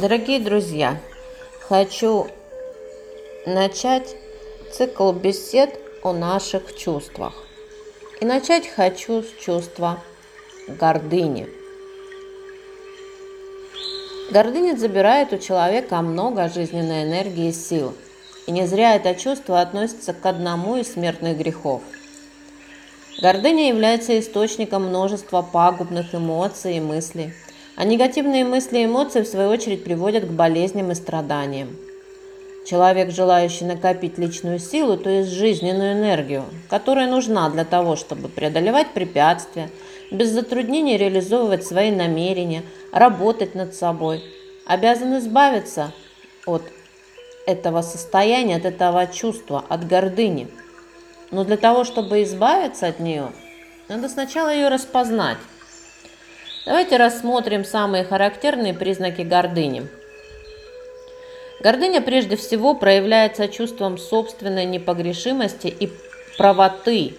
Дорогие друзья, хочу начать цикл бесед о наших чувствах. И начать хочу с чувства гордыни. Гордыня забирает у человека много жизненной энергии и сил. И не зря это чувство относится к одному из смертных грехов. Гордыня является источником множества пагубных эмоций и мыслей – а негативные мысли и эмоции, в свою очередь, приводят к болезням и страданиям. Человек, желающий накопить личную силу, то есть жизненную энергию, которая нужна для того, чтобы преодолевать препятствия, без затруднений реализовывать свои намерения, работать над собой, обязан избавиться от этого состояния, от этого чувства, от гордыни. Но для того, чтобы избавиться от нее, надо сначала ее распознать. Давайте рассмотрим самые характерные признаки гордыни. Гордыня прежде всего проявляется чувством собственной непогрешимости и правоты,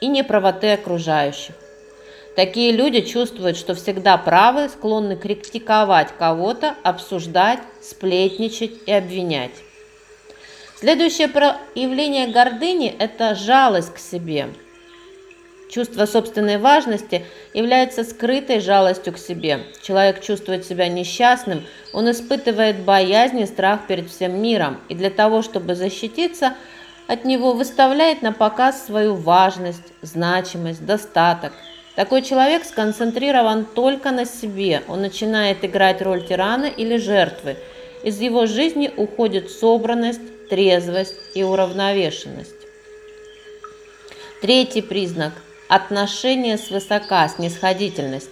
и неправоты окружающих. Такие люди чувствуют, что всегда правы, склонны критиковать кого-то, обсуждать, сплетничать и обвинять. Следующее проявление гордыни – это жалость к себе – Чувство собственной важности является скрытой жалостью к себе. Человек чувствует себя несчастным, он испытывает боязнь и страх перед всем миром, и для того, чтобы защититься от него, выставляет на показ свою важность, значимость, достаток. Такой человек сконцентрирован только на себе, он начинает играть роль тирана или жертвы. Из его жизни уходит собранность, трезвость и уравновешенность. Третий признак Отношение свысока, снисходительность.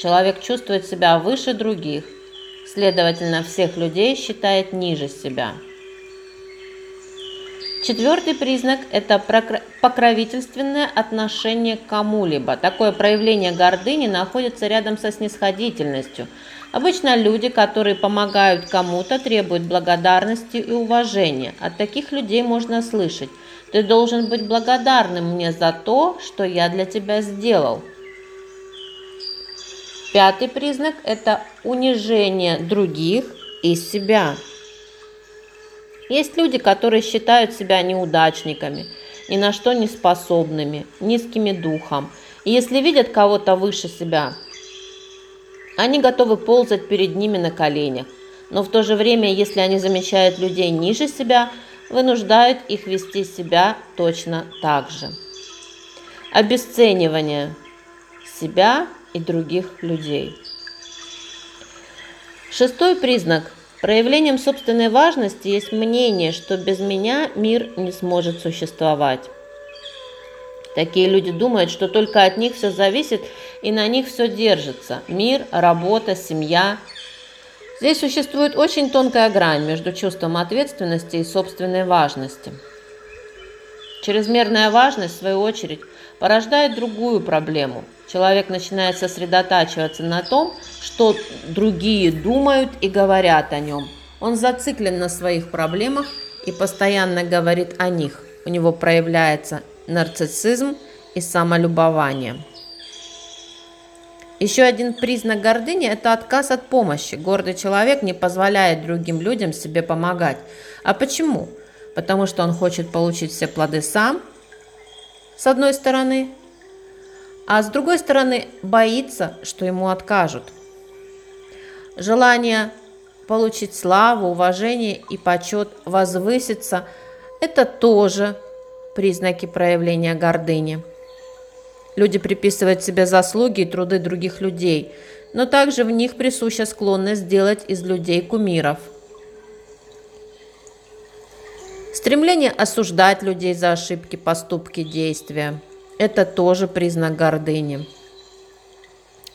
Человек чувствует себя выше других, следовательно, всех людей считает ниже себя. Четвертый признак – это покровительственное отношение к кому-либо. Такое проявление гордыни находится рядом со снисходительностью. Обычно люди, которые помогают кому-то, требуют благодарности и уважения. От таких людей можно слышать – ты должен быть благодарным мне за то, что я для тебя сделал. Пятый признак – это унижение других и себя. Есть люди, которые считают себя неудачниками, ни на что не способными, низкими духом. И если видят кого-то выше себя, они готовы ползать перед ними на коленях. Но в то же время, если они замечают людей ниже себя – вынуждают их вести себя точно так же. Обесценивание себя и других людей. Шестой признак. Проявлением собственной важности есть мнение, что без меня мир не сможет существовать. Такие люди думают, что только от них все зависит и на них все держится. Мир, работа, семья, Здесь существует очень тонкая грань между чувством ответственности и собственной важности. Чрезмерная важность, в свою очередь, порождает другую проблему. Человек начинает сосредотачиваться на том, что другие думают и говорят о нем. Он зациклен на своих проблемах и постоянно говорит о них. У него проявляется нарциссизм и самолюбование. Еще один признак гордыни – это отказ от помощи. Гордый человек не позволяет другим людям себе помогать. А почему? Потому что он хочет получить все плоды сам, с одной стороны, а с другой стороны боится, что ему откажут. Желание получить славу, уважение и почет, возвыситься – это тоже признаки проявления гордыни. Люди приписывают себе заслуги и труды других людей, но также в них присуща склонность сделать из людей кумиров. Стремление осуждать людей за ошибки, поступки, действия – это тоже признак гордыни.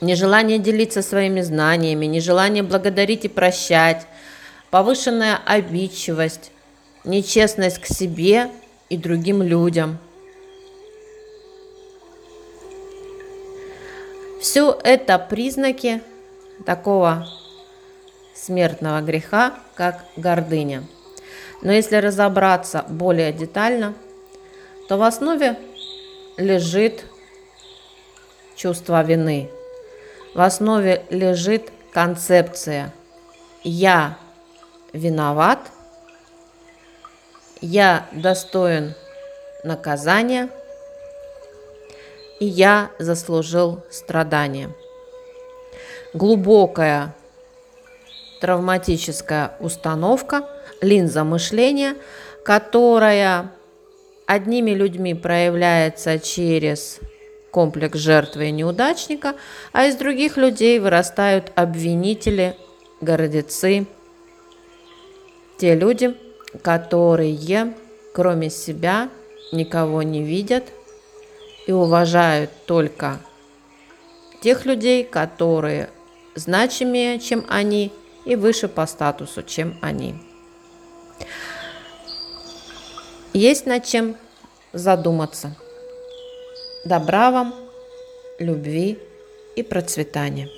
Нежелание делиться своими знаниями, нежелание благодарить и прощать, повышенная обидчивость, нечестность к себе и другим людям – Все это признаки такого смертного греха, как гордыня. Но если разобраться более детально, то в основе лежит чувство вины. В основе лежит концепция я виноват, я достоин наказания, и я заслужил страдания. Глубокая травматическая установка, линза мышления, которая одними людьми проявляется через комплекс жертвы и неудачника, а из других людей вырастают обвинители, гордецы, те люди, которые кроме себя никого не видят и уважают только тех людей, которые значимее, чем они, и выше по статусу, чем они. Есть над чем задуматься. Добра вам, любви и процветания.